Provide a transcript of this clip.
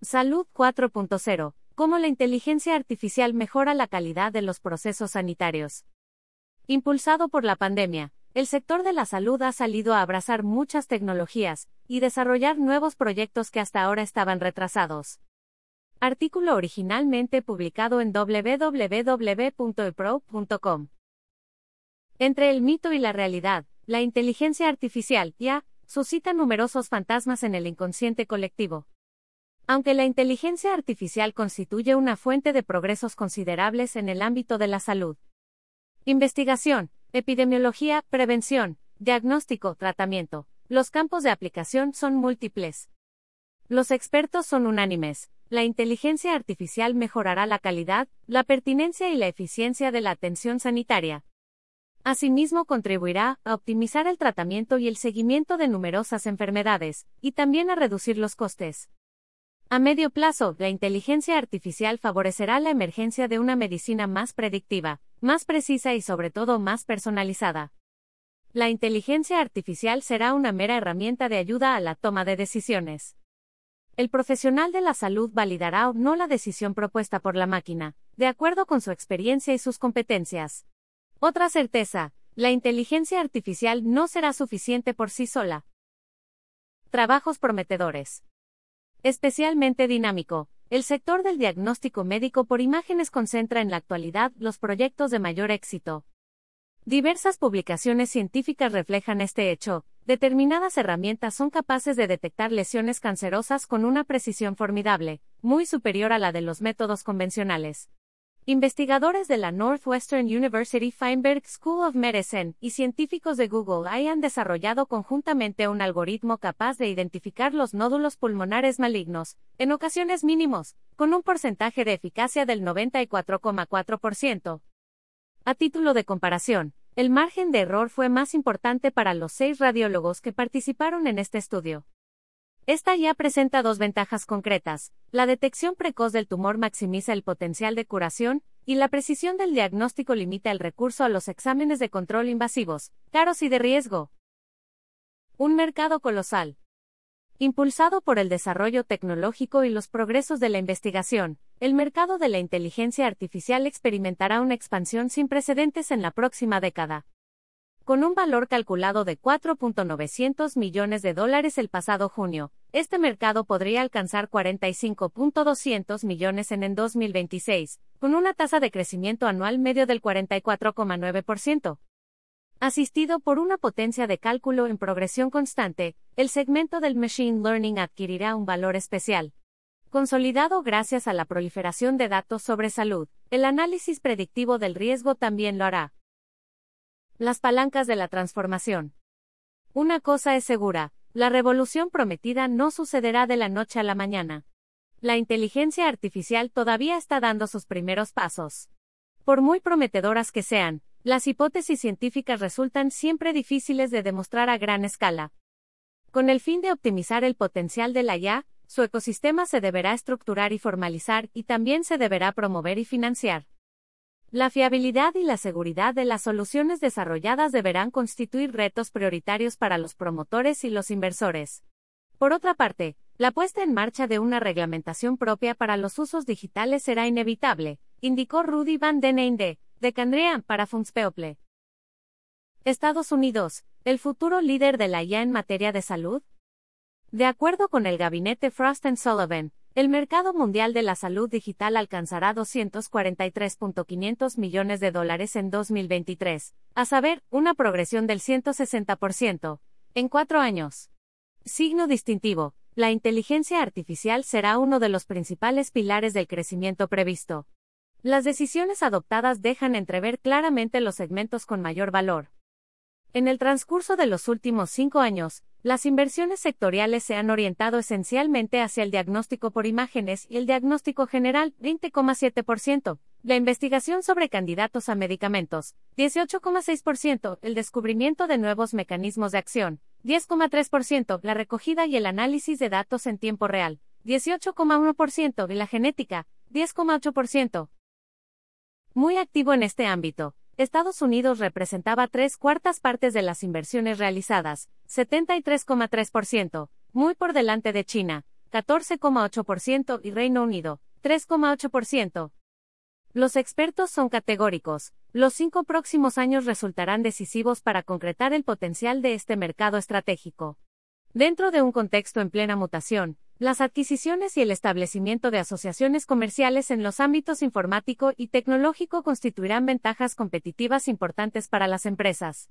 Salud 4.0. Cómo la inteligencia artificial mejora la calidad de los procesos sanitarios. Impulsado por la pandemia, el sector de la salud ha salido a abrazar muchas tecnologías y desarrollar nuevos proyectos que hasta ahora estaban retrasados. Artículo originalmente publicado en www.epro.com. Entre el mito y la realidad, la inteligencia artificial, ya, suscita numerosos fantasmas en el inconsciente colectivo. Aunque la inteligencia artificial constituye una fuente de progresos considerables en el ámbito de la salud. Investigación, epidemiología, prevención, diagnóstico, tratamiento. Los campos de aplicación son múltiples. Los expertos son unánimes. La inteligencia artificial mejorará la calidad, la pertinencia y la eficiencia de la atención sanitaria. Asimismo, contribuirá a optimizar el tratamiento y el seguimiento de numerosas enfermedades, y también a reducir los costes. A medio plazo, la inteligencia artificial favorecerá la emergencia de una medicina más predictiva, más precisa y sobre todo más personalizada. La inteligencia artificial será una mera herramienta de ayuda a la toma de decisiones. El profesional de la salud validará o no la decisión propuesta por la máquina, de acuerdo con su experiencia y sus competencias. Otra certeza, la inteligencia artificial no será suficiente por sí sola. Trabajos prometedores. Especialmente dinámico, el sector del diagnóstico médico por imágenes concentra en la actualidad los proyectos de mayor éxito. Diversas publicaciones científicas reflejan este hecho, determinadas herramientas son capaces de detectar lesiones cancerosas con una precisión formidable, muy superior a la de los métodos convencionales. Investigadores de la Northwestern University Feinberg School of Medicine y científicos de Google hayan desarrollado conjuntamente un algoritmo capaz de identificar los nódulos pulmonares malignos, en ocasiones mínimos, con un porcentaje de eficacia del 94,4%. A título de comparación, el margen de error fue más importante para los seis radiólogos que participaron en este estudio. Esta ya presenta dos ventajas concretas. La detección precoz del tumor maximiza el potencial de curación, y la precisión del diagnóstico limita el recurso a los exámenes de control invasivos, caros y de riesgo. Un mercado colosal. Impulsado por el desarrollo tecnológico y los progresos de la investigación, el mercado de la inteligencia artificial experimentará una expansión sin precedentes en la próxima década con un valor calculado de 4.900 millones de dólares el pasado junio. Este mercado podría alcanzar 45.200 millones en en 2026, con una tasa de crecimiento anual medio del 44,9%. Asistido por una potencia de cálculo en progresión constante, el segmento del Machine Learning adquirirá un valor especial. Consolidado gracias a la proliferación de datos sobre salud, el análisis predictivo del riesgo también lo hará. Las palancas de la transformación. Una cosa es segura, la revolución prometida no sucederá de la noche a la mañana. La inteligencia artificial todavía está dando sus primeros pasos. Por muy prometedoras que sean, las hipótesis científicas resultan siempre difíciles de demostrar a gran escala. Con el fin de optimizar el potencial de la IA, su ecosistema se deberá estructurar y formalizar y también se deberá promover y financiar. La fiabilidad y la seguridad de las soluciones desarrolladas deberán constituir retos prioritarios para los promotores y los inversores. Por otra parte, la puesta en marcha de una reglamentación propia para los usos digitales será inevitable, indicó Rudy Van den Einde, de Candrea para Fundspeople. Estados Unidos, el futuro líder de la IA en materia de salud. De acuerdo con el gabinete Frost Sullivan, el mercado mundial de la salud digital alcanzará 243.500 millones de dólares en 2023, a saber, una progresión del 160%, en cuatro años. Signo distintivo, la inteligencia artificial será uno de los principales pilares del crecimiento previsto. Las decisiones adoptadas dejan entrever claramente los segmentos con mayor valor. En el transcurso de los últimos cinco años, las inversiones sectoriales se han orientado esencialmente hacia el diagnóstico por imágenes y el diagnóstico general, 20,7%, la investigación sobre candidatos a medicamentos, 18,6%, el descubrimiento de nuevos mecanismos de acción, 10,3%, la recogida y el análisis de datos en tiempo real, 18,1%, y la genética, 10,8%. Muy activo en este ámbito, Estados Unidos representaba tres cuartas partes de las inversiones realizadas, 73,3%, muy por delante de China, 14,8% y Reino Unido, 3,8%. Los expertos son categóricos. Los cinco próximos años resultarán decisivos para concretar el potencial de este mercado estratégico. Dentro de un contexto en plena mutación, las adquisiciones y el establecimiento de asociaciones comerciales en los ámbitos informático y tecnológico constituirán ventajas competitivas importantes para las empresas.